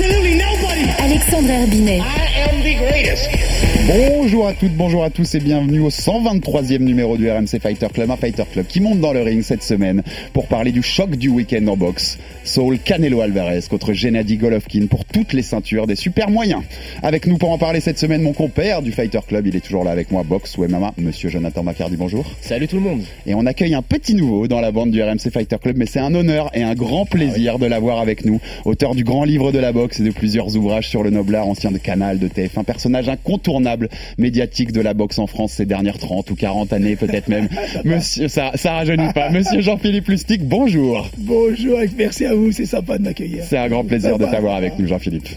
absolutely nobody. Alexandre Herbinet. I am the greatest. Bonjour à toutes, bonjour à tous et bienvenue au 123e numéro du RMC Fighter Club, un Fighter Club qui monte dans le ring cette semaine pour parler du choc du week-end en boxe. Saul Canelo Alvarez contre Gennady Golovkin pour toutes les ceintures des super moyens. Avec nous pour en parler cette semaine, mon compère du Fighter Club, il est toujours là avec moi, boxe ou MMA, monsieur Jonathan Macardy, bonjour. Salut tout le monde. Et on accueille un petit nouveau dans la bande du RMC Fighter Club, mais c'est un honneur et un grand plaisir de l'avoir avec nous. Auteur du grand livre de la boxe et de plusieurs ouvrages sur le noble art, ancien de Canal, de TF, un personnage incontournable médiatique de la boxe en France ces dernières 30 ou 40 années, peut-être même. Monsieur, ça, ça rajeunit pas. Monsieur Jean-Philippe Lustig, bonjour. Bonjour, merci à vous, c'est sympa de m'accueillir. C'est un grand plaisir de t'avoir avec nous, Jean-Philippe.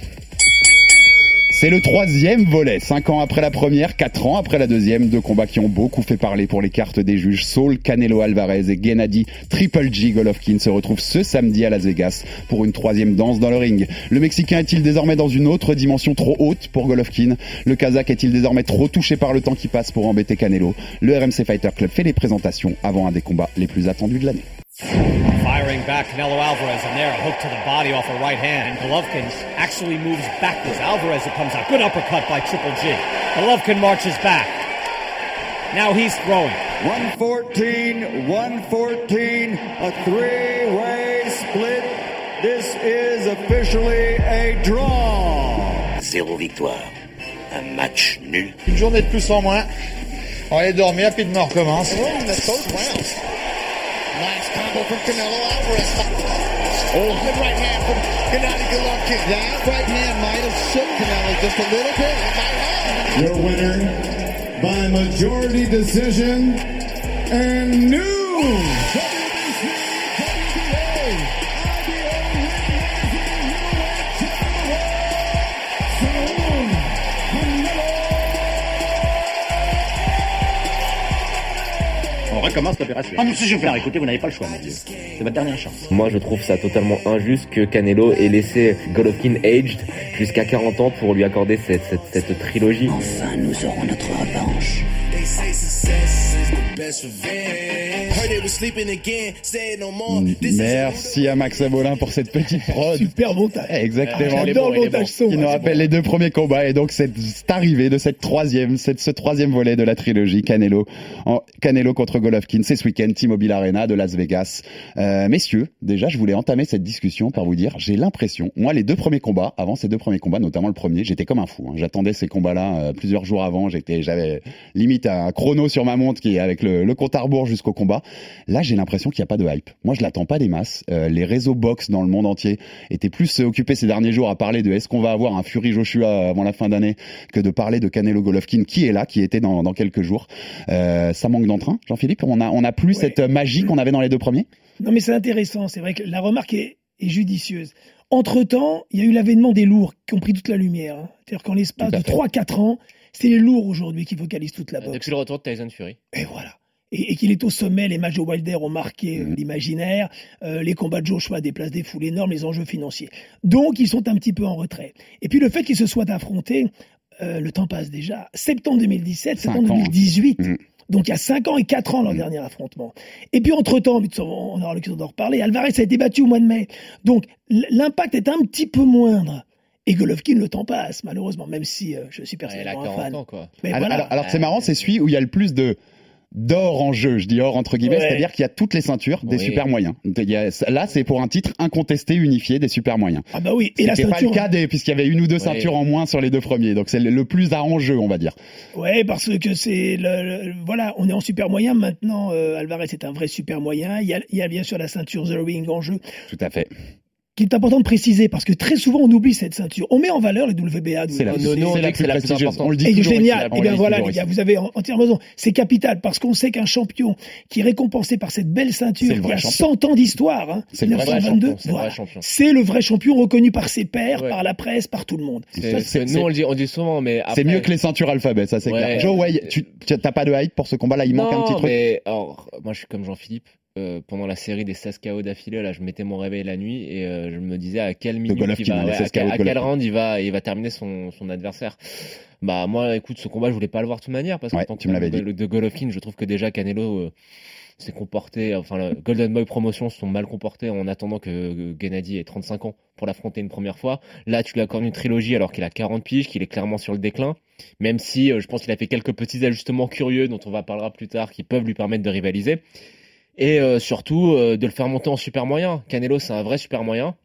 C'est le troisième volet, cinq ans après la première, quatre ans après la deuxième, deux combats qui ont beaucoup fait parler pour les cartes des juges. Saul Canelo Alvarez et Gennady Triple G Golovkin se retrouvent ce samedi à Las Vegas pour une troisième danse dans le ring. Le Mexicain est-il désormais dans une autre dimension trop haute pour Golovkin? Le Kazakh est-il désormais trop touché par le temps qui passe pour embêter Canelo? Le RMC Fighter Club fait les présentations avant un des combats les plus attendus de l'année. Firing back, Canelo Alvarez, and there, a hook to the body off a right hand. And Golovkin actually moves backwards. Alvarez, it comes out. Good uppercut by Triple G. Golovkin marches back. Now he's throwing. 114, 114, a three-way split. This is officially a draw. Zéro victoire. Un match nul. Une journée de plus en moins. On va aller dormir, rapidement on recommence. Nice combo from Canelo Alvarez. Oh, good right hand from Gennady Golovkin. That right hand might have shook Canelo just a little bit. It might have. Your winner by majority decision and new On recommence l'opération. Ah, monsieur, je Faire, écoutez, vous n'avez pas le choix, mon Dieu. C'est votre dernière chance. Moi, je trouve ça totalement injuste que Canelo ait laissé Golovkin aged jusqu'à 40 ans pour lui accorder cette, cette, cette trilogie. Enfin, nous aurons notre revanche. Merci à Max Abolin pour cette petite prod. Super montage. Exactement. J'adore le montage son. qui nous rappelle les deux premiers combats et donc cette, cette arrivée de cette troisième, cette, ce troisième volet de la trilogie Canelo, en, Canelo contre Golovkin, c'est ce week-end T-Mobile Arena de Las Vegas. Euh, messieurs, déjà je voulais entamer cette discussion par vous dire, j'ai l'impression, moi les deux premiers combats, avant ces deux premiers combats, notamment le premier, j'étais comme un fou. hein. J'attendais ces combats-là euh, plusieurs jours avant, j'étais, j'avais limite un chrono sur ma montre qui est avec le, le compte à rebours jusqu'au combat. Là j'ai l'impression qu'il n'y a pas de hype. Moi je l'attends pas des masses. Euh, les réseaux box dans le monde entier étaient plus euh, occupés ces derniers jours à parler de est-ce qu'on va avoir un Fury Joshua avant la fin d'année que de parler de Canelo Golovkin qui est là, qui était dans, dans quelques jours. Euh, ça manque d'entrain, Jean-Philippe. On a on a plus Ouais. cette magie qu'on avait dans les deux premiers? Non, mais c'est intéressant. C'est vrai que la remarque est, est judicieuse. Entre-temps, il y a eu l'avènement des lourds qui ont pris toute la lumière. hein. C'est-à-dire qu'en l'espace de fait. 3-4 ans, c'est les lourds aujourd'hui qui focalisent toute la boxe. Depuis le retour de Tyson Fury. Et voilà. Et, et qu'il est au sommet, les matchs de Wilder ont marqué euh, l'imaginaire, euh, les combats de Joshua déplacent des foules énormes, les enjeux financiers. Donc ils sont un petit peu en retrait. Et puis le fait qu'ils se soient affrontés, euh, le temps passe déjà. Septembre 2017, Cinq septembre ans, hein. 2018. Mhm. Donc il y a 5 ans et 4 ans leur Mhm. dernier affrontement. Et puis entre-temps, on aura l'occasion d'en reparler, Alvarez a été battu au mois de mai. Donc l'impact est un petit peu moindre. Et Golovkin, le temps passe, malheureusement, même si euh, je suis personnellement un 40 fan. ans, quoi. Mais alors, voilà. alors- alors, c'est marrant, c'est celui où il y a le plus de d'or en jeu, je dis or entre guillemets, Ouais. c'est-à-dire qu'il y a toutes les ceintures des super moyens. Il y a- là, c'est pour un titre incontesté, unifié des super moyens. Ah bah oui, et la C'était pas ceinture. le cas des, puisqu'il y avait une ou deux ceintures en moins sur les deux premiers, donc c'est le, le plus à enjeu, on va dire. Ouais, parce que c'est le, le- voilà, on est en super moyen maintenant. euh, Alvarez est un vrai super moyen. Il y a, il y a bien sûr la ceinture The Ring en jeu. Tout à fait. Qui est important de préciser parce que très souvent on oublie cette ceinture. On met en valeur les WBA. C'est la, WBA. c'est- nous, on c'est dit la plus importante. On le dit Et toujours génial. on Et le bien voilà, les gars, vous avez en- entièrement raison. C'est capital parce qu'on sait qu'un champion qui est récompensé par cette belle ceinture C'est le qui vrai a champion. 100 ans d'histoire, hein, C'est le vrai 1922, champion, c'est le vrai voilà. champion. C'est le vrai champion reconnu par ses pairs, Ouais. par la presse, par tout le monde. C'est- Ça, c'est- c'est- nous, on le dit, on le dit souvent, mais après. C'est mieux que les ceintures alphabet, ça c'est Ouais. clair. Joe, ouais, tu tu- t'as pas de hype pour ce combat là, il manque un Non, petit truc? moi, je suis comme Jean-Philippe. Euh, pendant la série des 16 KO d'affilée, là, je mettais mon réveil la nuit et euh, je me disais à quelle minute il va, les ouais, 16 à, quel, à quel Golovkin. round il va, il va terminer son, son adversaire. Bah moi, écoute, ce combat, je voulais pas le voir de toute manière parce que Ouais, tant tu me l'avais de, de Golovkin, je trouve que déjà Canelo euh, s'est comporté, enfin, le Golden Boy Promotion se sont mal comportés en attendant que Gennady ait 35 ans pour l'affronter une première fois. Là, tu lui accordes une trilogie alors qu'il a 40 piges, qu'il est clairement sur le déclin. Même si je pense qu'il a fait quelques petits ajustements curieux dont on va parlera plus tard qui peuvent lui permettre de rivaliser. Et euh, surtout euh, de le faire monter en super moyen. Canelo, c'est un vrai super moyen.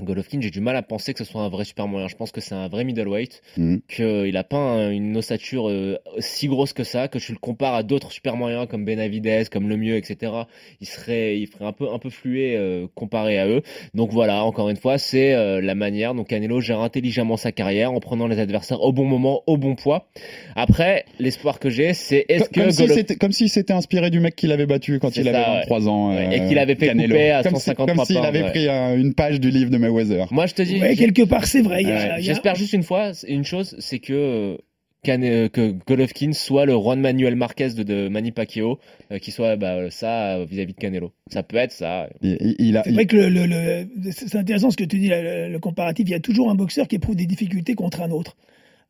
Golovkin, j'ai du mal à penser que ce soit un vrai super moyen. Je pense que c'est un vrai middleweight, Mhm. qu'il a pas un- une ossature euh, si grosse que ça, que tu le compares à d'autres super moyens comme Benavidez, comme Le Mieux, etc. Il serait, il ferait un peu, un peu fluet euh, comparé à eux. Donc voilà, encore une fois, c'est euh, la manière dont Canelo gère intelligemment sa carrière en prenant les adversaires au bon moment, au bon poids. Après, l'espoir que j'ai, c'est est-ce Comme, que si Golovkin c'était- comme s'il s'était inspiré du mec qu'il avait battu quand il avait ça, ouais. 23 ans. Ouais, euh, et qu'il avait fait Canelo. couper à comme si- 153 Comme s'il avait ouais. pris un- une page du livre de Mayweather. Moi, je te dis, Ouais, quelque part, c'est vrai. a- J'espère juste une fois, une chose, c'est que euh, euh, que Golovkin soit le Juan Manuel Marquez de, de Manny Pacquiao, euh, qui soit bah, ça euh, vis-à-vis de Canelo. Ça peut être ça. Il, il- il a, C'est vrai que le, le- le- c'est intéressant ce que tu dis, le, le comparatif. Il y a toujours un boxeur qui éprouve des difficultés contre un autre.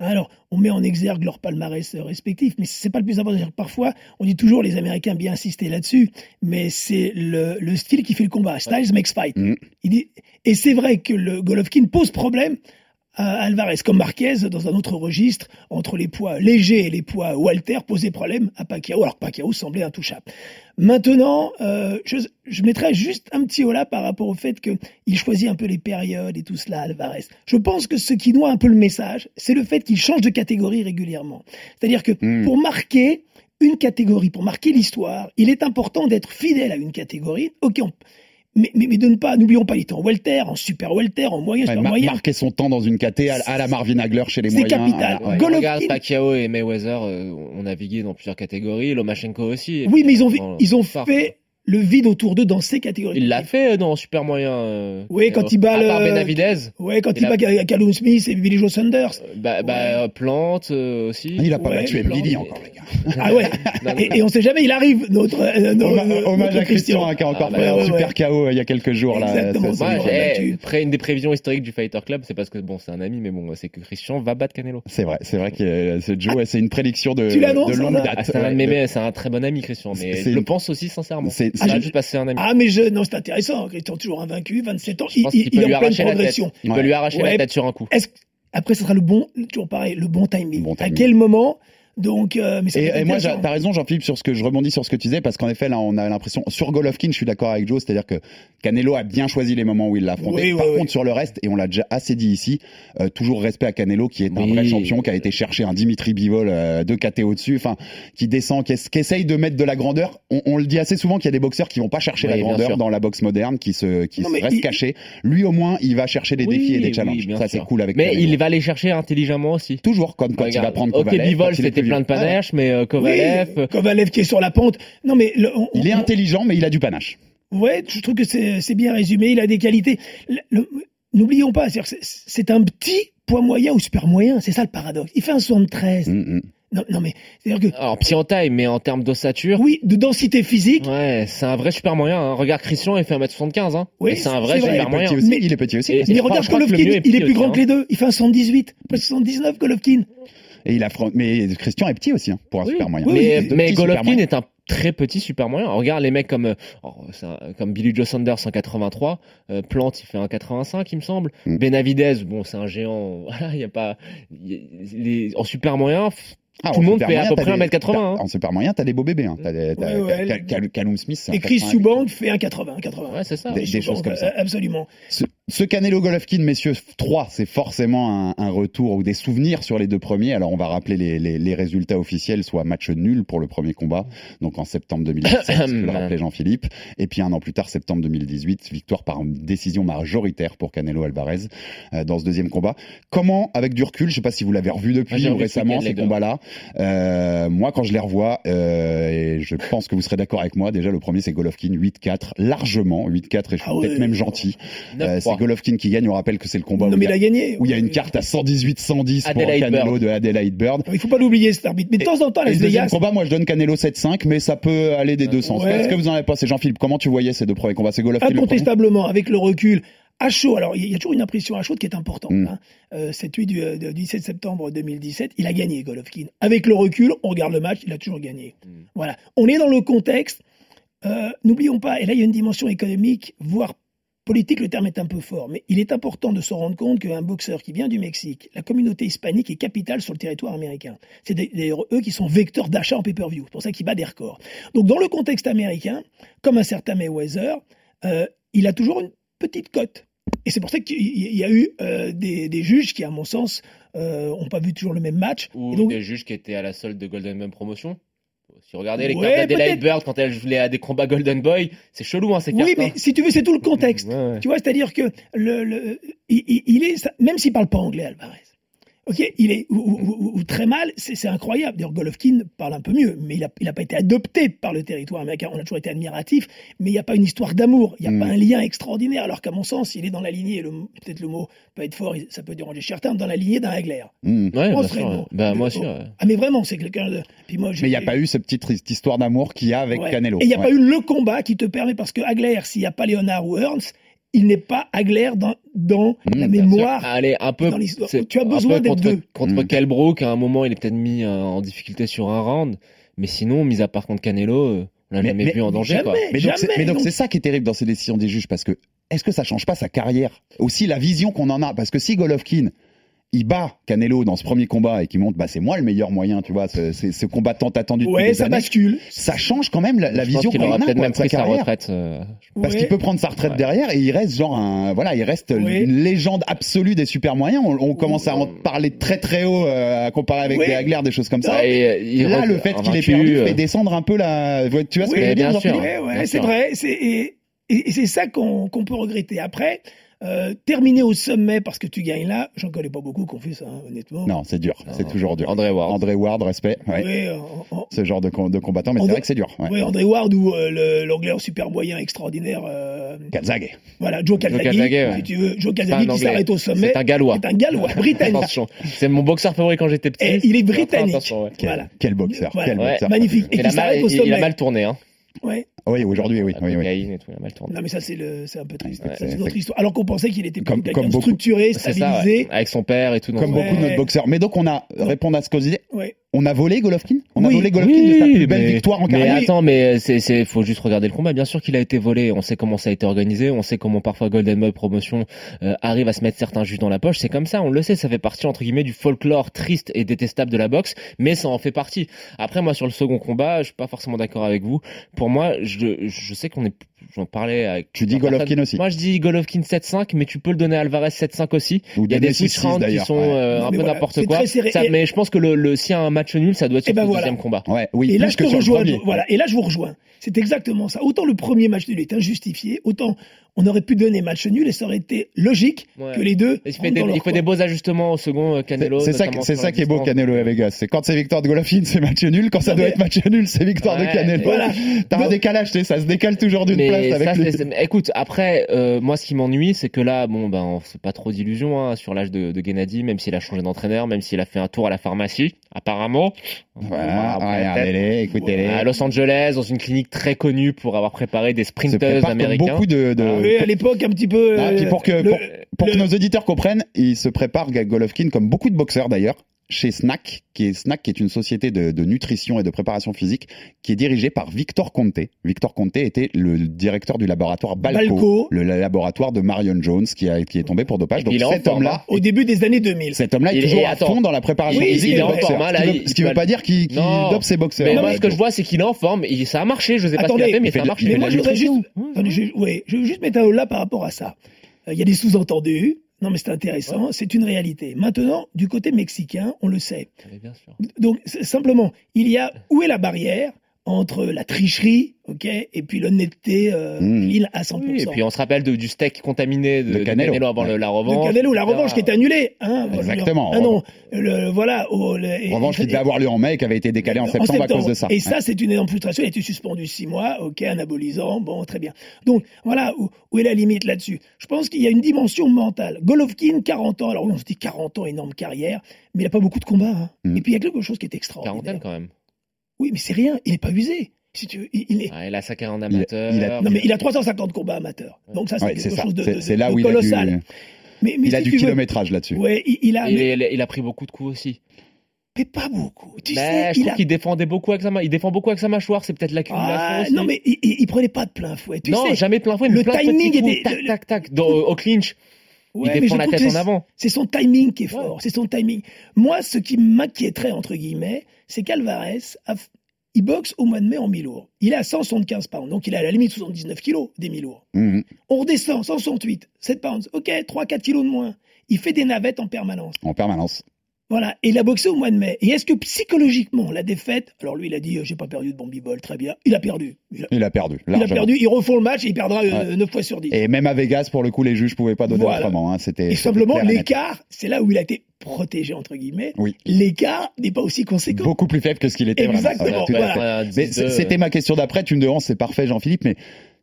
Alors, on met en exergue leur palmarès euh, respectif, mais c'est pas le plus important. Parfois, on dit toujours, les Américains bien insister là-dessus, mais c'est le, le style qui fait le combat. Styles makes fight. Il dit, et c'est vrai que le Golovkin pose problème à Alvarez, comme Marquez, dans un autre registre, entre les poids légers et les poids Walter, posait problème à Pacquiao, alors que Pacquiao semblait intouchable. Maintenant, euh, je, je mettrais juste un petit haut là par rapport au fait qu'il choisit un peu les périodes et tout cela, Alvarez. Je pense que ce qui noie un peu le message, c'est le fait qu'il change de catégorie régulièrement. C'est-à-dire que Hmm. pour marquer une catégorie, pour marquer l'histoire, il est important d'être fidèle à une catégorie. Ok, on- mais, mais, mais de ne pas, n'oublions pas, il était en welter, en super welter, en moyen, ouais, super mar- moyen. marquer son temps dans une KT à, à la Marvin Hagler chez les C'est moyens. capital. à la- ouais. Golovkin- Regarde Pacquiao et Mayweather, euh, on navigué dans plusieurs catégories. Lomachenko aussi. Oui, mais ils ont, ils ont fait le vide autour d'eux dans ces catégories. Il l'a fait dans super moyen. euh, Oui, quand euh, il bat à part Benavidez. Ouais, quand Il il a- bat Callum Smith et Billy Joe Saunders. euh, Bah, bah, Plante euh, aussi. Il a pas Ouais, battu blancs. encore, les gars. Ah ouais. Non, non, et, et on sait jamais, il arrive, notre, euh, notre- Homa- notre Hommage à Christian hein, qui a encore Ah, bah, fait un ouais, super ouais. KO il y a quelques jours. Là, Exactement, battu. après une des prévisions historiques du Fighter Club, c'est parce que bon, c'est un ami, mais bon, c'est que Christian va battre Canelo. C'est vrai, c'est vrai que euh, ce Joe, c'est une prédiction de, longue date. Ah, c'est un très bon ami, Christian, mais je le pense aussi sincèrement. C'est- C'est pas c'est- juste parce que c'est un ami. Ah, mais je, non, c'est intéressant. Christian, toujours invaincu, 27 ans. je Il, pense il, il peut est lui en pleine arracher la tête. progression. Il Ouais. peut lui arracher Ouais. la tête sur un coup. Est-ce, après, ce sera le bon, toujours pareil, le bon timing. Bon À quel moment? Donc, euh, mais ça Et, et moi, t'as raison, Jean-Philippe, sur ce que je rebondis sur ce que tu disais, parce qu'en effet, là, on a l'impression, sur Golovkin, je suis d'accord avec Joe, c'est-à-dire que Canelo a bien choisi les moments où il l'a affronté. Oui, oui, Par oui. contre, sur le reste, et on l'a déjà assez dit ici, euh, toujours respect à Canelo, qui est un vrai champion, qui a été chercher un Dimitri Bivol euh, deux KT au-dessus, enfin, qui descend, qui, es- qui essaye de mettre de la grandeur. On, on le dit assez souvent qu'il y a des boxeurs qui vont pas chercher Oui, la grandeur dans la boxe moderne, qui se, qui Non, se restent il- cachés. Lui, au moins, il va chercher des Oui, défis et des challenges. Ça, c'est cool avec Mais Canelo. il va les chercher intelligemment aussi. Toujours, comme quand il va prendre Ok, Kovalev. Bivol, c'était plein de panache, mais euh, Kovalev. Oui, Kovalev qui est sur la pente. Non, mais le- on- Il est on- intelligent, mais il a du panache. Ouais, je trouve que c'est bien résumé. Il a des qualités. N'oublions pas, c'est- un petit poids moyen ou super moyen. C'est ça le paradoxe. Il fait un 73. Mm, mm. Non, non, mais c'est-à-dire que Alors, petit en taille, mais en termes d'ossature. oui, de densité physique. Ouais, c'est un vrai super moyen. Hein. Regarde Christian, il fait 1m75. Hein. Oui, c'est un vrai vrai. Il super est moyen. petit aussi. Mais- il est petit aussi. Et- Mais regarde Golovkin, il est plus grand que les deux. Il fait un 118, presque 119 Golovkin. Et il affronte. Mais Christian est petit aussi hein, pour un Oui. super moyen. Oui, Mais, oui, mais Golovkin est un très petit super moyen. Regarde les mecs comme euh, oh, un- comme Billy Joe Saunders 183, euh, Plante il fait un 85 il me semble. Mm. Benavidez bon c'est un géant. Voilà il y a pas il y a- les- en super moyen. Ah, tout le monde fait à peu près des- 1m80, t'as- hein. En super moyen, t'as des beaux bébés. Hein. T'as Ouais, ouais, Cal- Smith, c'est un Et Chris 88. Eubank fait un 80, 80. Ouais c'est ça. Des- des choses comme ça. Absolument. Ce- Ce Canelo Golovkin, messieurs, 3, c'est forcément un, un retour ou des souvenirs sur les deux premiers. Alors on va rappeler les, les, les résultats officiels, soit match nul pour le premier combat, donc en septembre 2017, ce que le rappelait Jean-Philippe, et puis un an plus tard, septembre 2018, victoire par décision majoritaire pour Canelo Alvarez euh, dans ce deuxième combat. Comment, avec du recul, je sais pas si vous l'avez revu depuis ou récemment ces combats-là, euh, moi quand je les revois, euh, et je pense que vous serez d'accord avec moi, déjà le premier c'est Golovkin 8-4, largement 8-4 et je suis Ah ouais. peut-être même gentil. Euh, 9-3. c'est Golovkin qui gagne. On rappelle que c'est le combat Non, où, mais il a gagné. où il y a une carte à 118-110 pour Canelo Bird. de Adelaide Bird. Il faut pas l'oublier cet arbitre. Mais de temps en temps, à Et Las le deuxième combat, moi je donne Canelo 7-5, mais ça peut aller des deux sens. Ouais. Est-ce que vous en avez C'est Jean-Philippe. Comment tu voyais ces deux premiers combats? C'est Golovkin incontestablement, avec le recul, à chaud, alors il y a toujours une impression à chaud qui est importante. Mm. Hein. Euh, cette nuit du, euh, du 17 septembre 2017, il a gagné Golovkin. Avec le recul, on regarde le match, il a toujours gagné. Mm. Voilà. On est dans le contexte. Euh, N'oublions pas, et là il y a une dimension économique, voire politique, le terme est un peu fort, mais il est important de se rendre compte qu'un boxeur qui vient du Mexique, la communauté hispanique est capitale sur le territoire américain. C'est d'ailleurs eux qui sont vecteurs d'achat en pay-per-view. C'est pour ça qu'il bat des records. Donc dans le contexte américain, comme un certain Mayweather, euh, il a toujours une petite cote. Et c'est pour ça qu'il y a eu euh, des, des juges qui, à mon sens, euh, ont pas vu toujours le même match. Ou Et donc, des juges qui étaient à la solde de Golden Boy Promotion. Si vous regardez les Ouais, cartes d'Adelaide. Bird quand elle jouait à des combats Golden Boy, c'est chelou hein, ces cartes. oui, mais hein. si tu veux, c'est tout le contexte. Ouais, ouais. Tu vois, c'est-à-dire que le, il- il est, même s'il parle pas anglais, Alvarez. Ok, il est ou, ou- ou- ou très mal, c'est incroyable. D'ailleurs, Golovkin parle un peu mieux, mais il a, il a pas été adopté par le territoire américain. On a toujours été admiratif, mais il n'y a pas une histoire d'amour, il n'y a Mm. pas un lien extraordinaire. Alors qu'à mon sens, il est dans la lignée. Peut-être le mot peut être fort, ça peut déranger certains, dans la lignée d'un Hagler. Hmm. Ouais, bien sûr. ouais. Bah, moi Le- aussi. ouais. Ah mais vraiment, c'est quelqu'un de. Puis moi, Mais il n'y a pas eu cette petite histoire d'amour qu'il y a avec. Canelo. Et il n'y a pas eu le combat qui te permet, parce que Hagler, s'il n'y a pas Léonard ou Ernst, il n'est pas Hagler dans, dans Mmh, la mémoire. Allez, un peu. dans Tu as besoin d'être contre, deux. Contre Mm. Kell Brook, à un moment, il est peut-être mis euh, en difficulté sur un round. Mais sinon, mis à part contre Canelo, euh, on l'a Mais- jamais mais- vu en danger. jamais. Quoi. Mais donc, mais donc c'est ça qui est terrible dans ces décisions des juges parce que est-ce que ça change pas sa carrière? Aussi la vision qu'on en a parce que si Golovkin il bat Canelo dans ce premier combat et qu'il montre bah c'est moi le meilleur moyen tu vois ce, ce, ce combat tant attendu depuis Ouais, des ça années bascule. ça change quand même la, la vision qu'il qu'on aura peut-être même de sa pris sa carrière. retraite. euh, Parce Ouais. qu'il peut prendre sa retraite Ouais. derrière et il reste genre un voilà il reste Ouais. une légende absolue des super moyens on, on commence à en parler très très haut euh, à comparer avec Ouais. des Hagler des choses comme ça et, euh, il là le fait qu'il ait perdu euh, fait descendre un peu la tu vois ce que je veux dire c'est vrai. c'est- Et, et- et c'est ça qu'on qu'on peut regretter. Après, euh, terminer au sommet parce que tu gagnes là, j'en connais pas beaucoup fait ça, hein, honnêtement. non c'est dur c'est toujours dur André Ward. André Ward respect ouais. Ouais, en- en- ce genre de, com- de combattant mais c'est vrai que c'est dur ouais. ouais, André Ward ou euh, l'anglais en super moyen extraordinaire. euh, Calzaghe voilà, Joe Calzaghe, Calzaghe, ouais. si tu veux. Joe Calzaghe qui s'arrête au sommet. C'est un Gallois. C'est un Gallois, britannique. Attention. C'est mon boxeur favori quand j'étais petit. Et il est britannique. quel, Voilà. quel boxeur Voilà. quel Ouais. boxeur Magnifique. Et Il a, qui mal, s'arrête au il, il a mal tourné, hein. Ouais. Oui aujourd'hui oui La oui, oui. cocaïne et tout, il a mal tourné. Non, mais ça, c'est le, c'est un peu triste. Ouais, c'est autre histoire. Alors qu'on pensait qu'il était Comme- beaucoup. structuré, ça, stabilisé. ouais. avec son père et tout. comme beaucoup de Ouais. notre boxeurs mais donc on a répondre à ce qu'on disait Ouais. on a volé Golovkin? On a Oui. volé Golovkin de sa plus belle mais- victoire en mais carrière attends, mais c'est, c'est, faut juste regarder le combat. Bien sûr qu'il a été volé. On sait comment ça a été organisé. On sait comment parfois Golden Boy Promotion euh, arrive à se mettre certains juges dans la poche. C'est comme ça. On le sait. Ça fait partie entre guillemets du folklore triste et détestable de la boxe, mais ça en fait partie. Après, moi, sur le second combat, je suis pas forcément d'accord avec vous. Pour moi, je, je sais qu'on est, j'en parlais avec. tu dis Golovkin aussi Moi, je dis Golovkin 7-5, mais tu peux le donner à Alvarez 7-5 aussi. Ou Il y a des switch 6-6 rounds qui d'ailleurs, sont ouais. euh, Non, un mais peu voilà, n'importe quoi. très serré. Ça- mais je pense que le, le s'il y a un match nul, ça doit être Eh sur ben le voilà. deuxième combat. ouais oui Et là, je te sur le rejoins. Voilà. Et là, je vous rejoins. C'est exactement ça. Autant le premier match nul est injustifié, autant on aurait pu donner match nul et ça aurait été logique Ouais. que les deux. Il fait des, dans leur il fait coin. des beaux ajustements au second euh, C'est- Canelo. c'est ça, c'est qui est beau. Canelo et Vegas. C'est quand c'est victoire de Golovkin, c'est match nul. Quand ça Non, doit mais- être match nul, c'est victoire de. Canelo. Voilà. T'as un décalage, tu sais, ça se décale toujours d'une place avec ça, les... c'est- c'est- écoute, après, euh, moi, ce qui m'ennuie, c'est que là, bon, ben, on fait pas trop d'illusions hein, sur l'âge de, de Gennady, même s'il a changé d'entraîneur, même s'il a fait un tour à la pharmacie, apparemment. Voilà, regardez-les, écoutez-les. À Los Angeles, dans une clinique très connue pour avoir préparé des sprinters américains. beaucoup de... de- Oui, à l'époque, un petit peu. Ah, puis euh, pour que, le- pour, pour que nos auditeurs comprennent, il se prépare Golovkin comme beaucoup de boxeurs d'ailleurs chez Snack, qui est Snack, qui est une société de, de nutrition et de préparation physique, qui est dirigée par Victor Conte. Victor Conte était le directeur du laboratoire Balco, Balco. le laboratoire de Marion Jones, qui, a, qui est tombé pour dopage. Et Donc cet homme-là, Au début des années 2000. cet homme-là est Il toujours à attends. fond dans la préparation Oui, physique il est des en boxeurs. forme, hein, Ce qui veut- il- ce qui veut pas dire qu'il dope ses boxeurs. Mais Non, ce que je vois, c'est qu'il est en forme. Et ça a marché. Je sais pas ce qu'il a Attendez, fait, mais il fait ça a marché. Mais moi, je voudrais juste, attendez, je, ouais, je veux juste mettre un haut là par rapport à ça. Euh, Il y a des sous-entendus. Non, mais c'est intéressant, c'est une réalité. Maintenant, du côté mexicain, on le sait. Mais bien sûr. Donc, simplement, il y a où est la barrière? Entre la tricherie, ok, et puis l'honnêteté euh, Mmh. il à 100%. Oui, et puis on se rappelle de- du steak contaminé de, De de Canelo. avant le- la revanche. Canelo, la etc. revanche qui est annulée. Hein, Exactement. Ah non, le, voilà. le- et- Revanche qui devait avoir lieu en mai et qui avait été décalé en septembre, à cause de ça. Et ça, c'est une énorme frustration. Il a été suspendu six mois, ok, anabolisant, bon, très bien. Donc, voilà où, où est la limite là-dessus. Je pense qu'il y a une dimension mentale. Golovkin, 40 ans, alors oui, on se dit 40 ans, énorme carrière, mais il n'a pas beaucoup de combats. hein. Mm. Et puis, il y a quelque chose qui est extraordinaire. Quarantaine quand même. Oui, mais c'est rien, il n'est pas usé. Si tu veux, il, il est... Ah, il a sa carrière en Il- amateur. il a- Non, mais il a 350 combats amateurs. Donc, ça, c'est Ouais, quelque ça. chose de, C'est de- là de où il a du, colossal. Mais, mais il a du veux- kilométrage là-dessus. Ouais, il, il a. Il, mais, il a pris beaucoup de coups aussi. mais pas beaucoup. Tu Mais sais, je il trouve a. qu'il défendait beaucoup avec sa main. Il défend beaucoup avec sa mâchoire. C'est peut-être l'accumulation. Ah, non, mais il, il, il prenait pas de plein fouet. Tu non, sais, jamais plein fouet. mais le plein de timing était- Tac, tac, tac. Dans- au clinch. Ouais, il mais je la tête en c'est- avant. C'est son timing qui est fort, c'est son timing. Moi, ce qui m'inquiéterait, entre guillemets, c'est qu'Alvarez, il boxe au mois de mai en mi-lourd. Il est à 175 pounds, donc il est à la limite 79 kilos des mi-lourds. Mhm. On redescend, 168, 7 pounds, ok, 3-4 kilos de moins. Il fait des navettes en permanence. En permanence. Voilà, et il a boxé au mois de mai. Et est-ce que psychologiquement, la défaite, alors lui, il a dit, euh, j'ai pas perdu de bon bol, très bien. Il a perdu. Il a, Il a perdu. il a perdu, ils refont le match et il perdra Ouais. 9 fois sur 10. Et même à Vegas, pour le coup, les juges pouvaient pas donner Voilà. autrement. hein. C'était Et simplement, l'écart, c'est là où il a été protégé, entre guillemets. Oui. L'écart n'est pas aussi conséquent. Beaucoup plus faible que ce qu'il était Exactement, voilà. Mais C'était ma question d'après. Tu me demandes, c'est parfait, Jean-Philippe, mais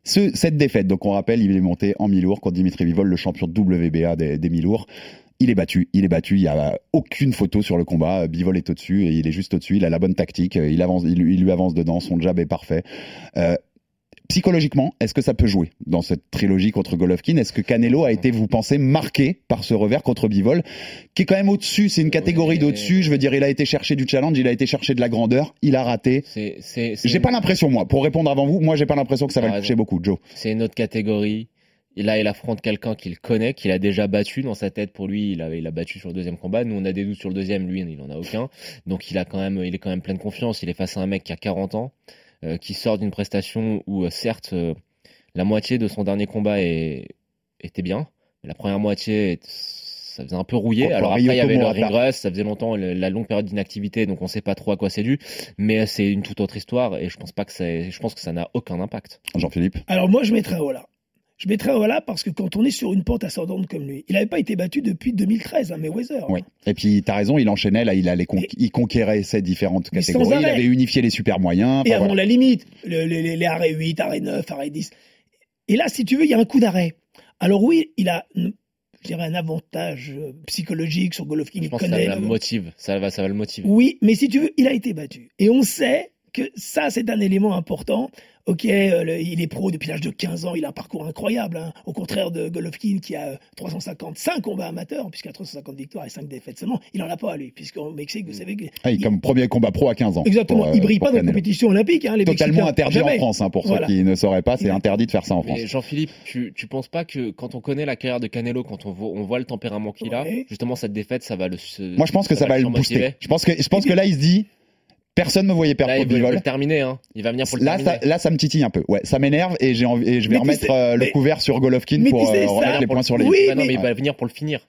ce, cette défaite, donc on rappelle, il est monté en mi-lourd contre Dimitri Vivol, le champion WBA des, des mi-lourds. Il est battu, il est battu, il n'y a aucune photo sur le combat. Bivol est au-dessus et il est juste au-dessus. Il a la bonne tactique, il, avance, il, il lui avance dedans, son jab est parfait. Euh, psychologiquement, est-ce que ça peut jouer dans cette trilogie contre Golovkin? Est-ce que Canelo a été, vous pensez, marqué par ce revers contre Bivol, qui est quand même au-dessus C'est une catégorie Oui. d'au-dessus. Je veux dire, il a été chercher du challenge, il a été chercher de la grandeur, il a raté. J'ai pas l'impression, moi, pour répondre avant vous, moi j'ai pas l'impression que ça va le toucher beaucoup, Joe. c'est une autre catégorie. Et là, il affronte quelqu'un qu'il connaît, qu'il a déjà battu dans sa tête. Pour lui, il a, il a battu sur le deuxième combat. Nous, on a des doutes sur le deuxième. Lui, il en a aucun. Donc, il a quand même, il est quand même plein de confiance. Il est face à un mec qui a 40 ans, euh, qui sort d'une prestation où, euh, certes, euh, la moitié de son dernier combat est- était bien. Mais la première moitié, est- ça faisait un peu rouillé. Contre Alors après, il y avait le Murata. ring rust. Ça faisait longtemps, le- la longue période d'inactivité. Donc, on sait pas trop à quoi c'est dû. Mais c'est une toute autre histoire. Et je pense pas que ça, je pense que ça n'a aucun impact. Jean-Philippe Alors moi, je mettrais Ola. Je mettrais Ola parce que quand on est sur une pente ascendante comme lui, il n'avait pas été battu depuis 2013, hein, Mayweather. Oui. Et puis, t'as raison, il enchaînait, là, il allait con- il conquérait ces différentes catégories, il arrêt. avait unifié les super moyens. Et avant voilà. la limite, le- les, les- les arrêts 8, arrêts 9, arrêts 10. Et là, si tu veux, il y a un coup d'arrêt. Alors oui, il a, je dirais, un avantage euh, psychologique sur Golovkin. Je Il pense que ça connaît. va le le- motive. Ça va, ça va le motiver. Oui, mais si tu veux, il a été battu. Et on sait que ça, c'est un élément important. Ok, euh, le- il est pro depuis l'âge de 15 ans, il a un parcours incroyable. hein. Au contraire de Golovkin qui a euh, 355 combats amateurs, puisqu'il a 350 victoires et 5 défaites seulement. Il en a pas, lui, puisqu'au Mexique, vous savez que. Ah, il- comme premier combat pro à 15 ans. Exactement, pour, euh, il brille pour pas dans les compétitions olympiques. Hein, les Totalement Mexicains. interdit Jamais. en France, hein, pour Voilà. ceux qui ne sauraient pas, c'est interdit de faire ça en France. Jean-Philippe, tu, tu penses pas que quand on connaît la carrière de Canelo, quand on voit, on voit le tempérament qu'il a, Ouais. justement cette défaite, ça va le. Moi, je pense que ça, va le booster. Je pense que, je pense que là, il se dit, personne ne me voyait perdre Là, il contre il le terminer, hein. Il va venir pour le Là terminer. ça, là, ça me titille un peu. Ouais, ça m'énerve et j'ai envie, et je vais Mais tu remettre sais- euh, le mais- couvert sur Golovkin mais pour tu sais euh, remettre les Pour points le- sur les. Oui, Bah non, mais- mais il va venir pour le finir.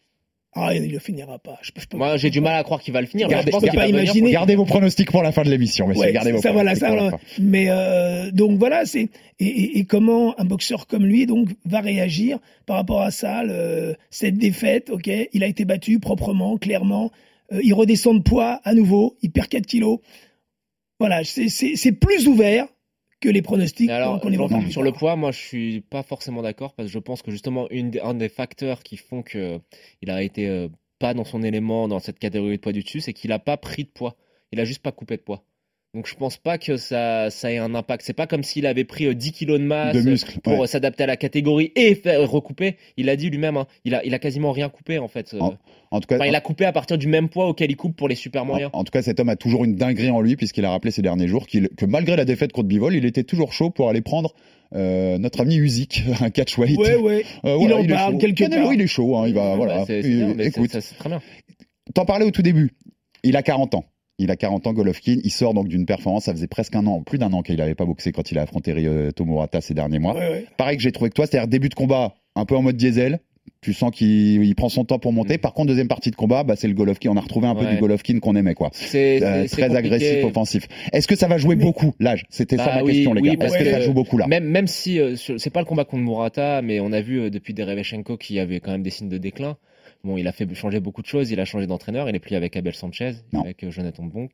Ah, il le finira pas. Je, peux- je peux Moi, j'ai du mal à croire qu'il va le finir. mais Gardez- je pense qu'il va venir imaginer- pour- Gardez vos pronostics pour la fin de l'émission, messieurs. Ouais, Gardez vos ça voilà, pronostics ça pour la voilà. fin. Mais euh, donc voilà, c'est et, et- et comment un boxeur comme lui donc va réagir par rapport à ça, le- cette défaite. Ok, il a été battu proprement, clairement. Euh, il redescend de poids à nouveau, il perd 4 kilos. Voilà, c'est- plus ouvert que les pronostics alors, qu'on plus sur le poids, moi, je suis pas forcément d'accord parce que je pense que justement, une un des facteurs qui font que il a été euh, pas dans son élément dans cette catégorie de poids du dessus, c'est qu'il a pas pris de poids. Il a juste pas coupé de poids. Donc je pense pas que ça, ça ait un impact. C'est pas comme s'il avait pris euh, 10 kilos de masse De muscles, pour ouais. euh, s'adapter à la catégorie et faire recouper. Il a dit lui-même, hein, il a, il a quasiment rien coupé en fait. euh. En, en tout cas, Enfin, il a coupé à partir du même poids auquel il coupe pour les super moyens. En, en tout cas, cet homme a toujours une dinguerie en lui, puisqu'il a rappelé ces derniers jours que malgré la défaite contre Bivol, il était toujours chaud pour aller prendre euh, notre ami Usyk, un catchweight. Ouais, ouais. Euh, Il voilà, en est parle chaud. quelque part. il est chaud, hein, il va, voilà. Bah, Il- c'est très bien. t'en parlais au tout début. Il a 40 ans. Il a 40 ans, Golovkin. Il sort donc d'une performance. Ça faisait presque un an, plus d'un an qu'il n'avait pas boxé quand il a affronté Ryoto Murata ces derniers mois. Ouais, ouais. Pareil que j'ai trouvé que toi, c'est-à-dire début de combat un peu en mode diesel, Tu sens qu'il il prend son temps pour monter. Par contre, deuxième partie de combat, bah, c'est le Golovkin. On a retrouvé un peu Mm. Du Golovkin qu'on aimait, quoi. C'est Euh, très compliqué. agressif, offensif. Est-ce que ça va jouer beaucoup l'âge? C'était ça Bah ma oui, question, les gars. Est-ce que, que ça joue beaucoup là? Même, même si euh, c'est pas le combat contre Murata, mais on a vu euh, depuis Derevchenko qu'il y avait quand même des signes de déclin. Bon, il a fait changer beaucoup de choses. Il a changé d'entraîneur. Il est plus avec Abel Sanchez, avec euh, Jonathan Bonks.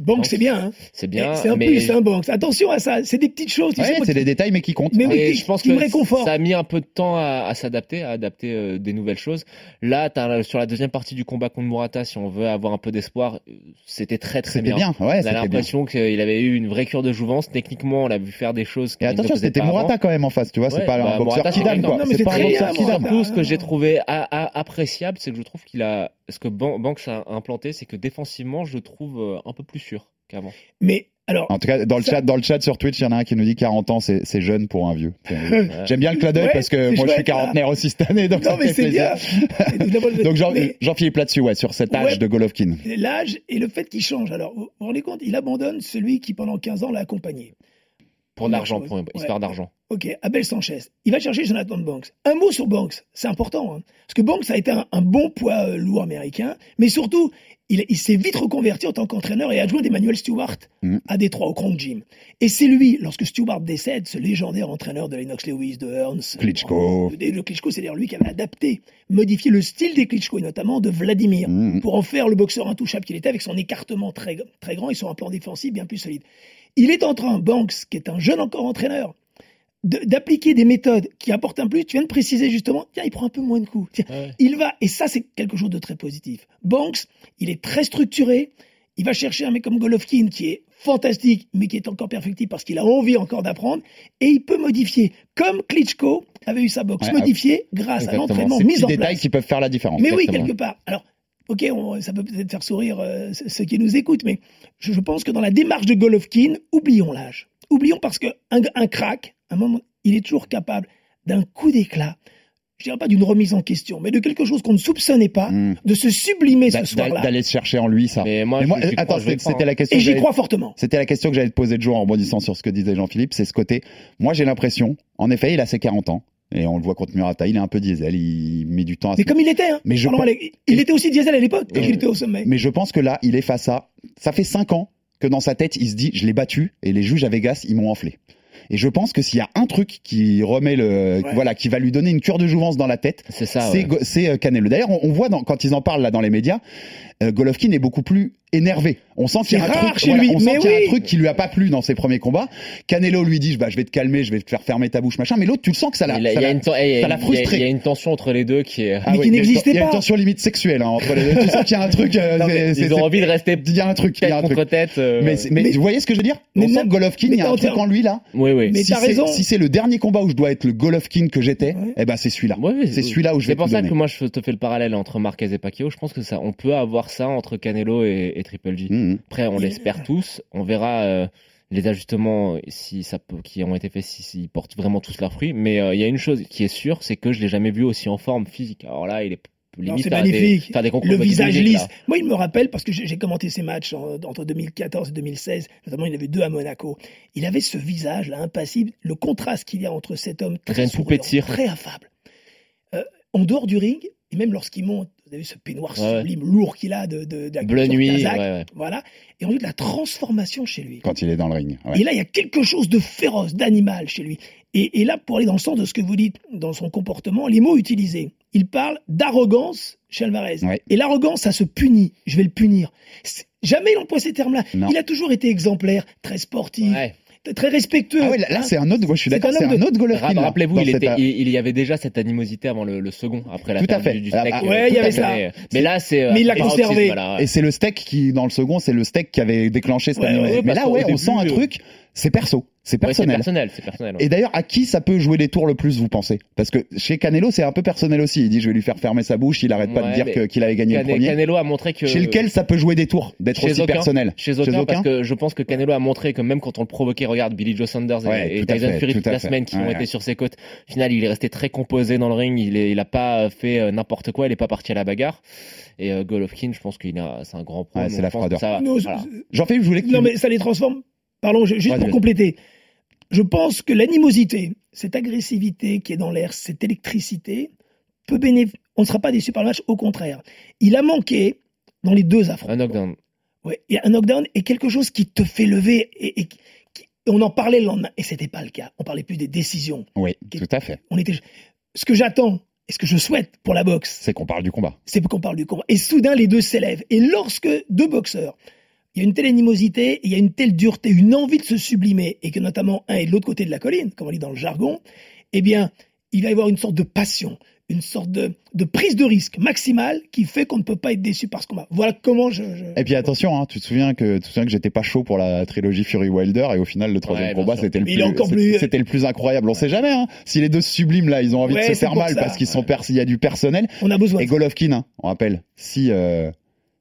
Banks, c'est bien. Hein. C'est bien. C'est un mais plus, un Banks. Attention à ça. C'est des petites choses. Ouais, c'est qui- des détails, mais qui comptent. Mais oui, Et qui- je pense qui que me réconfortent. ça a mis un peu de temps à, à s'adapter, à adapter euh, des nouvelles choses. Là, t'as, sur la deuxième partie du combat contre Murata, si on veut avoir un peu d'espoir, euh, c'était très très bien. bien, ouais, on a l'impression qu'il avait eu une vraie cure de jouvence. Techniquement, on l'a vu faire des choses. Et attention, c'était avant. Murata quand même en face, tu vois. c'est Ouais, pas bah, un boxeur qui non, mais C'est pas un boxeur qui donne. Surtout, ce que j'ai trouvé a- a- appréciable, c'est que je trouve qu'il a, ce que Ban- Banks a implanté, c'est que défensivement, je le trouve euh, un peu plus sûr qu'avant. Mais alors, En tout cas, dans le Ça- chat, dans le chat sur Twitch, il y en a un qui nous dit 40 ans, c'est jeune pour un vieux. J'aime bien le clin d'œil Ouais, parce que moi, je suis quarantenaire aussi cette année, donc non ça mais fait c'est plaisir. bien. Donc Jean- Mais- Jean-Philippe là-dessus, ouais, sur cet âge Ouais. de Golovkin. L'âge et le fait qu'il change. Alors, vous vous rendez compte, il abandonne celui qui pendant 15 ans l'a accompagné. Pour une Ouais. histoire d'argent. Ok, Abel Sanchez. Il va chercher Jonathan Banks. Un mot sur Banks, c'est important. hein. Parce que Banks a été un, un bon poids euh, lourd américain, mais surtout, il, il s'est vite reconverti en tant qu'entraîneur et adjoint d'Emmanuel Stewart Mm. à Détroit, au Cronk Gym. Et c'est lui, lorsque Stewart décède, ce légendaire entraîneur de Lennox Lewis, de Hearns. Klitschko. De, de Klitschko, c'est d'ailleurs lui qui avait adapté, modifié le style des Klitschko, et notamment de Vladimir, Mm. pour en faire le boxeur intouchable qu'il était, avec son écartement très, très grand et son plan défensif bien plus solide. Il est en train, Banks, qui est un jeune encore entraîneur, de- d'appliquer des méthodes qui apportent un plus. Tu viens de préciser justement, tiens, il prend un peu moins de coups. Tiens, Ouais. il va, et ça, c'est quelque chose de très positif. Banks, il est très structuré. Il va chercher un mec comme Golovkin qui est fantastique, mais qui est encore perfectible parce qu'il a envie encore d'apprendre. Et il peut modifier, comme Klitschko avait eu sa boxe Ouais, modifiée grâce à l'entraînement mis en détails place. qui peuvent faire la différence. Mais oui, quelque part. Alors, ok, on- ça peut peut-être faire sourire euh, ceux qui nous écoutent, mais je, je pense que dans la démarche de Golovkin, oublions l'âge. Oublions parce que un, crack, à un moment, il est toujours capable d'un coup d'éclat. Je dirais pas d'une remise en question, mais de quelque chose qu'on ne soupçonnait pas, Mm. de se sublimer ce soir-là. D'aller se chercher en lui ça. Mais moi, Mais moi, je- j'y attends, c'était la question. Et que j'y j'allais- crois fortement. C'était la question que j'allais te poser de jour en rebondissant sur ce que disait Jean-Philippe, c'est ce côté. Moi, j'ai l'impression, en effet, il a ses 40 ans. Et on le voit contre Murata, il est un peu diesel, il met du temps à se Mais comme il était, hein. Mais je Pardon, il était aussi diesel à l'époque, quand il était au sommet. Mais je pense que là, il est face à. Ça fait 5 ans que dans sa tête, il se dit je l'ai battu et les juges à Vegas, ils m'ont enflé. Et je pense que s'il y a un truc qui remet le, Ouais. voilà, qui va lui donner une cure de jouvence dans la tête, C'est ça. c'est ouais. Euh, Canelo. D'ailleurs, on, on voit dans- quand ils en parlent là dans les médias, euh, Golovkin est beaucoup plus énervé. On sent qu'il y a un truc, chez voilà, lui, on sent qu'il y a oui. un truc qui lui a pas plu dans ses premiers combats. Canelo lui dit bah, je vais te calmer, je vais te faire fermer ta bouche machin, mais l'autre tu le sens que ça l'a ça eh, frustré. Il y a une tension entre les deux qui est. Ah Mais oui, qui il y a une- n'existait Il y a une pas. tension limite sexuelle hein, entre les deux. Tu sens qu'il y a un truc. euh, Non, ils ont envie de rester Il y a un truc. Il y a un truc. contre tête. euh, Mais, mais, Mais- vous voyez ce que je veux dire On sent que Golovkin, il y a un truc en lui là. Oui, oui. Mais si t'as c'est- raison. Si c'est le dernier combat où je dois être le Golovkin que j'étais, eh ben c'est celui-là. C'est celui-là où je vais C'est pour ça que moi je te fais le parallèle entre Marquez et Pacquiao. Je pense que ça, on peut avoir ça entre Canelo et, et Triple G. Mhm. Après, on l'espère tous. On verra euh, les ajustements si ça peut, qui ont été faits, s'ils si, s'ils portent vraiment tous leurs fruits. Mais euh, il y a une chose qui est sûre, c'est que je l'ai jamais vu aussi en forme physique. Alors là, il est c'est à des, magnifique. faire des concours le visage lisse. là. Moi, il me rappelle parce que j'ai commenté ses matchs en- entre 2014 et 2016. Notamment, il y en avait deux à Monaco. Il avait ce visage là impassible. Le contraste qu'il y a entre cet homme très souriant, très affable, euh, en dehors du ring et même lorsqu'il monte. Vous avez vu ce peignoir Ouais, ouais. sublime, lourd qu'il a de, de, de Bleu nuit, ouais, ouais. Voilà. Et ensuite la transformation chez lui. Quand il est dans le ring. ouais. Et là, il y a quelque chose de féroce, d'animal chez lui. Et, et là, pour aller dans le sens de ce que vous dites dans son comportement, les mots utilisés, il parle d'arrogance chez Alvarez. Ouais. Et l'arrogance, ça se punit. Je vais le punir. Jamais il emploie ces termes-là. Il a toujours été exemplaire, très sportif, Ouais. Très respectueux. Ah ouais, là, là, c'est un autre. Moi, je suis d'accord. un C'est un de- autre Golovkin. Rappelez-vous, il, cette- était, il, il y avait déjà cette animosité avant le, le second, après la Tout à fait. du, du Ah, steak. ah, euh, ouais, il y tout avait à ça. fait. Mais là, c'est. euh, Mais il l'a conservé. Et c'est le steak qui, dans le second, c'est le steak qui avait déclenché cette Ouais, animosité. ouais, Mais là, ouais, on sent un euh, truc. C'est perso. C'est Ouais, personnel. ouais. Et d'ailleurs, à qui ça peut jouer des tours le plus, vous pensez? Parce que chez Canelo, c'est un peu personnel aussi. Il dit, je vais lui faire fermer sa bouche. Il arrête pas de dire qu'il avait gagné Cane- le premier. Canelo a montré que. Chez lequel ça peut jouer des tours, d'être Chez aussi aucun. personnel? Chez aucun, parce que je pense que Canelo a montré que même quand on le provoquait, regarde Billy Joe Sanders et- Ouais, et, Tyson fait, Fury tout toute la fait. semaine qui Ouais, ont ouais. été sur ses côtes. Au final, il est resté très composé dans le ring. Il est, il a pas fait euh, n'importe quoi. Il est pas parti à la bagarre. Et euh, Golovkin, je pense qu'il a, c'est un grand pro. C'est la froideur. Jean-Philippe, je voulais Non, mais ça les transforme. Pardon, juste pour compléter. Je pense que l'animosité, cette agressivité qui est dans l'air, cette électricité, peut bénéf- on ne sera pas déçu par le match, au contraire. Il a manqué dans les deux affrontements. Un knockdown. A un knockdown et quelque chose qui te fait lever et, et qui- qui- on en parlait le lendemain et c'était pas le cas. On parlait plus des décisions. Oui, tout à fait. On était ce que j'attends et ce que je souhaite pour la boxe, C'est qu'on parle du combat. c'est qu'on parle du combat. Et soudain les deux s'élèvent et lorsque deux boxeurs il y a une telle animosité, et il y a une telle dureté, une envie de se sublimer, et que notamment un est de l'autre côté de la colline, comme on dit dans le jargon, eh bien, il va y avoir une sorte de passion, une sorte de, de prise de risque maximale qui fait qu'on ne peut pas être déçu par ce combat. Voilà comment je... je- Et puis attention, hein, tu te souviens que tu te souviens que j'étais pas chaud pour la trilogie Fury Wilder et au final le troisième Ouais, combat c'était le plus, encore c'était- plus- c'était le plus incroyable. On sait jamais hein, si les deux se subliment là, ils ont envie Ouais, de se faire mal ça. parce qu'ils sont pers- il y a du personnel. On a besoin Et. Golovkin, hein, on rappelle, si euh,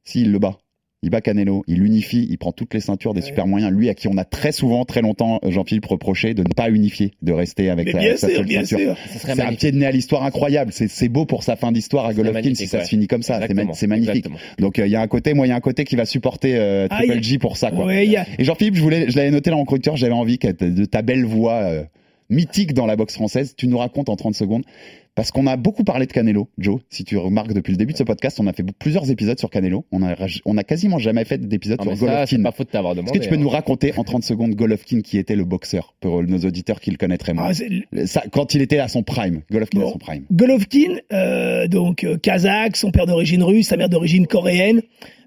s'il le bat, il bat Canelo, il unifie, il prend toutes les ceintures des Ouais. super moyens. Lui à qui on a très souvent, très longtemps, euh, Jean-Philippe reproché de ne pas unifier, de rester avec Mais sa, bien sa sûr, seule bien ceinture. sûr. Ce serait C'est un pied de nez à l'histoire incroyable. C'est beau pour sa fin d'histoire à Golovkin si ça ouais. se finit comme ça. C'est magnifique. exactement. Donc euh, il y a un côté, moi il y a un côté qui va supporter euh, Triple G pour ça quoi. Ouais, a- Et Jean-Philippe, je voulais, je l'avais noté là en conducteur, j'avais envie que de ta belle voix euh, mythique dans la boxe française, tu nous racontes en 30 secondes. Parce qu'on a beaucoup parlé de Canelo, Joe. Si tu remarques depuis le début de ce podcast, on a fait plusieurs épisodes sur Canelo. On a, on a quasiment jamais fait d'épisode sur ça, Golovkin. pas faute Est-ce que tu peux hein. nous raconter en 30 secondes Golovkin qui était le boxeur pour nos auditeurs qui le connaîtraient moins? Ah, Ça, Quand il était à son prime, Golovkin à son prime. Golovkin, euh, donc euh, kazakh, son père d'origine russe, sa mère d'origine coréenne.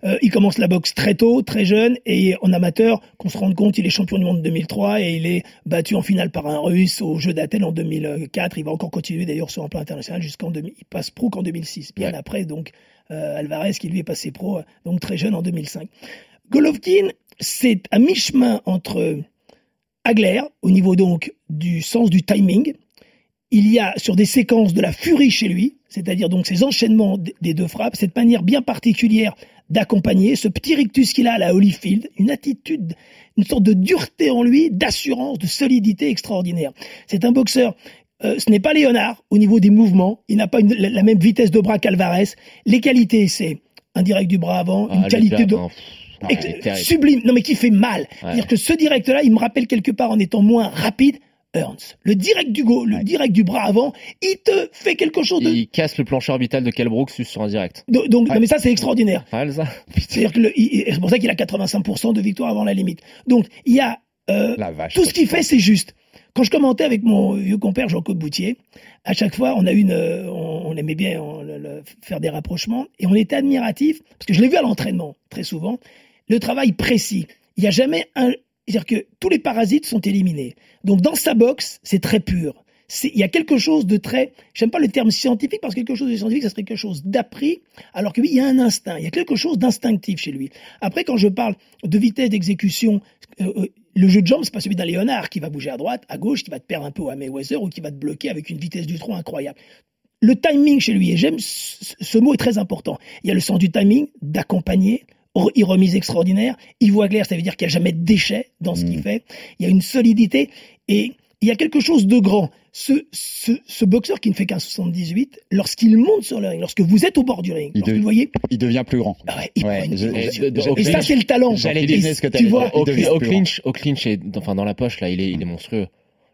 Euh, il commence la boxe très tôt, très jeune, et en amateur, qu'on se rende compte, il est champion du monde en 2003 et il est battu en finale par un russe au jeu d'Athènes en 2004. Il va encore continuer d'ailleurs sur un plan international jusqu'en 2000. Il passe pro qu'en 2006, bien Ouais. après donc euh, Alvarez qui lui est passé pro, donc très jeune en 2005. Golovkin, c'est à mi-chemin entre Hagler, au niveau donc du sens du timing, il y a sur des séquences de la furie chez lui, c'est-à-dire donc ces enchaînements des deux frappes, cette manière bien particulière d'accompagner, ce petit rictus qu'il a à la Holyfield, une attitude, une sorte de dureté en lui, d'assurance, de solidité extraordinaire. C'est un boxeur, euh, ce n'est pas Léonard au niveau des mouvements, il n'a pas une- la, la même vitesse de bras qu'Alvarez. Les qualités, c'est un direct du bras avant, Ah, une qualité de... terrible. sublime, non mais qui fait mal. C'est-à-dire que ce direct-là, il me rappelle quelque part en étant moins rapide, Ernst. Le direct du go, le direct du bras avant, il te fait quelque chose de... Il casse le plancher orbital de Kell Brooks sur un direct. Donc, donc- non, mais ça c'est extraordinaire. C'est-à-dire que c'est pour ça qu'il a 85% de victoire avant la limite. Donc il y a euh, La vache. tout ce qu'il fait, c'est juste. Quand je commentais avec mon vieux compère Jean-Claude Boutier, à chaque fois, on a une, euh, on, aimait bien faire des rapprochements et on était admiratif parce que je l'ai vu à l'entraînement très souvent. Le travail précis. Il n'y a jamais un, c'est-à-dire que tous les parasites sont éliminés. Donc dans sa boxe, c'est très pur. Il y a quelque chose de très, j'aime pas le terme scientifique parce que quelque chose de scientifique, ça serait quelque chose d'appris, alors que lui, il y a un instinct, il y a quelque chose d'instinctif chez lui. Après, quand je parle de vitesse d'exécution, euh, euh, le jeu de jambes, c'est pas celui d'un Léonard qui va bouger à droite, à gauche, qui va te perdre un peu à Mayweather ou qui va te bloquer avec une vitesse du tronc incroyable. Le timing chez lui, et j'aime ce, mot est très important. Il y a le sens du timing, d'accompagner, il remise extraordinaire, il voit clair, ça veut dire qu'il n'y a jamais de déchets dans ce qu'il fait, il y a une solidité et il y a quelque chose de grand. Ce, ce, ce boxeur qui ne fait qu'un 78, lorsqu'il monte sur le ring, lorsque vous êtes au bord du ring, Il de- vous le voyez, Il devient plus grand. ah ouais, il Ouais, je- de- et ça clinch, c'est le talent. j'allais deviner ce que tu vois, dire. Au, devient au clinch, au clinch et enfin dans la poche là, il est, il est monstrueux.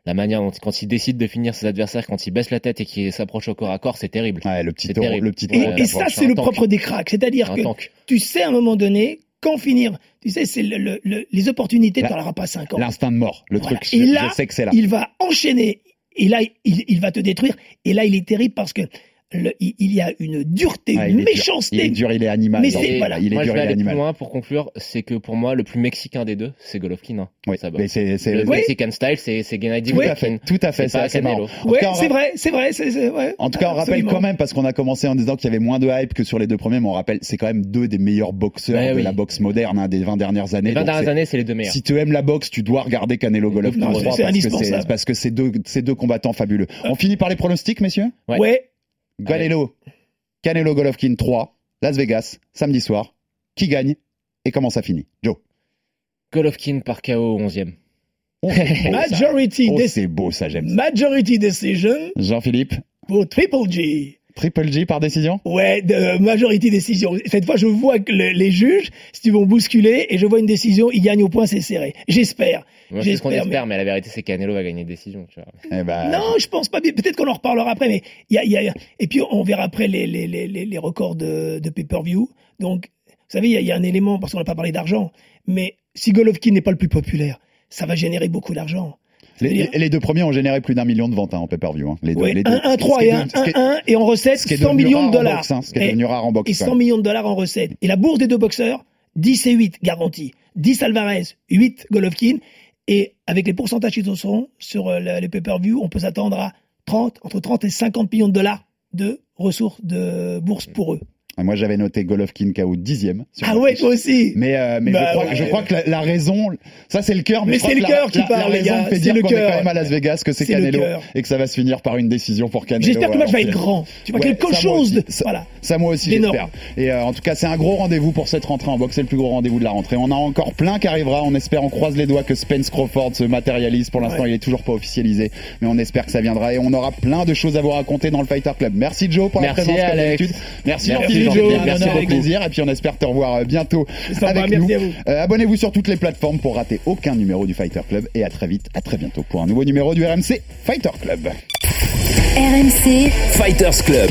La manière dont quand il décide de finir ses adversaires, quand il baisse la tête et qu'il s'approche au corps à corps, c'est terrible. Ouais, le petit C'est taureau, terrible. le petit Et, taureau. et ça, c'est le tank. propre des cracks. C'est-à-dire que tank. tu sais à un moment donné quand finir. Tu sais, c'est le- le- le- les opportunités, tu n'en auras pas 5 ans. L'instinct de mort, le Voilà. truc. Et je, là, je sais que c'est là. Il va enchaîner. Et là, il, il va te détruire. Et là, il est terrible parce que le- il, y a une dureté, Ah, une dur. méchanceté. Il est dur, il est animal. Mais c'est- voilà. Il est moi, dur, je vais il est aller plus animal. loin pour conclure, c'est que pour moi, le plus mexicain des deux, c'est Golovkin. hein. Oui, Ça boxe. mais c'est, c'est, Le Oui. Mexican style, c'est c'est Gennady tout à Golovkin. tout à fait, C'est c'est marrant. Ouais, cas, c'est ra- vrai, c'est vrai, c'est c'est- ouais. En tout cas, on rappelle Absolument. quand même, parce qu'on a commencé en disant qu'il y avait moins de hype que sur les deux premiers, mais on rappelle, c'est quand même deux des meilleurs boxeurs de oui. la boxe moderne, hein, des 20 dernières années. Les 20 Donc, dernières années, c'est les deux meilleurs. Si tu aimes la boxe, tu dois regarder Canelo Golovkin Non, 3 c'est- parce que c'est, indispensable. parce que c'est deux, c'est deux combattants fabuleux. On finit par les pronostics, messieurs? Ouais. Canelo, Canelo Golovkin 3, Las Vegas, samedi soir. Qui gagne et comment ça finit? Joe. Golovkin par KO au 11e. Oh, c'est beau, ça. Majority, Oh, dec- c'est beau, ça, j'aime ça. majority decision Jean-Philippe, pour Triple G. Triple G par décision? Ouais, de euh, majorité décision. Cette fois, je vois que le- les juges, si tu vont bousculer, et je vois une décision, ils gagnent au point, c'est serré. J'espère. Moi, c'est ce qu'on J'espère, espère, mais la vérité, c'est Canelo va gagner une décision, tu vois. Eh ben, Non, je pense pas. bien. Peut-être qu'on en reparlera après, mais il y a, y a- et puis on verra après les, les, les, les les records de, de pay-per-view. Donc, vous savez, il y y a un élément parce qu'on n'a pas parlé d'argent, mais si Golovkin n'est pas le plus populaire, ça va générer beaucoup d'argent. Les, les- deux premiers ont généré plus d'un million de ventes hein, en pay-per-view. hein, les deux, Ouais, les deux. 1, 1, 3 Ce qui et 1, de- 1, 1, et en recette, ce qui est 100 devenu millions de dollars. boxe, hein, ce qui est Et- devenu rare en boxe, Et quand 100 même. millions de dollars en recettes. Et la bourse des deux boxeurs, 10 et 8 garantis. 10 Alvarez, 8 Golovkin. Et avec les pourcentages qui seront sur euh, les pay-per-view, on peut s'attendre à 30, entre 30 et 50 millions de dollars de ressources de bourse pour eux. Moi, j'avais noté Golovkin KO dixième. Ah ouais, toi aussi. Mais, euh, mais Bah je, crois, ouais. je crois que la, la raison, ça c'est le cœur, mais, Mais c'est le la- cœur qui la, parle, la les raison fait c'est dire qu'on est quand même à Las Vegas, que c'est Canelo et que ça va se finir par une décision pour Canelo. J'espère que le match va être grand. Tu vois, Ouais, quelque chose de, voilà. Ça, moi aussi, j'espère. Et euh, en tout cas, c'est un gros rendez-vous pour cette rentrée en boxe. C'est le plus gros rendez-vous de la rentrée. On a encore plein qui arrivera. On espère, on croise les doigts que Spence Crawford se matérialise. Pour l'instant, Ouais. il est toujours pas officialisé, mais on espère que ça viendra. Et on aura plein de choses à vous raconter dans le Fighter Club. Merci Joe pour la Merci, présence comme Alex. d'habitude. Merci, Merci. Joe. C'était un Merci beaucoup. plaisir. Et puis on espère te revoir euh, bientôt avec nous. Euh, Abonnez-vous sur toutes les plateformes pour rater aucun numéro du Fighter Club. Et à très vite, à très bientôt pour un nouveau numéro du RMC Fighter Club. RMC, Fighters Club.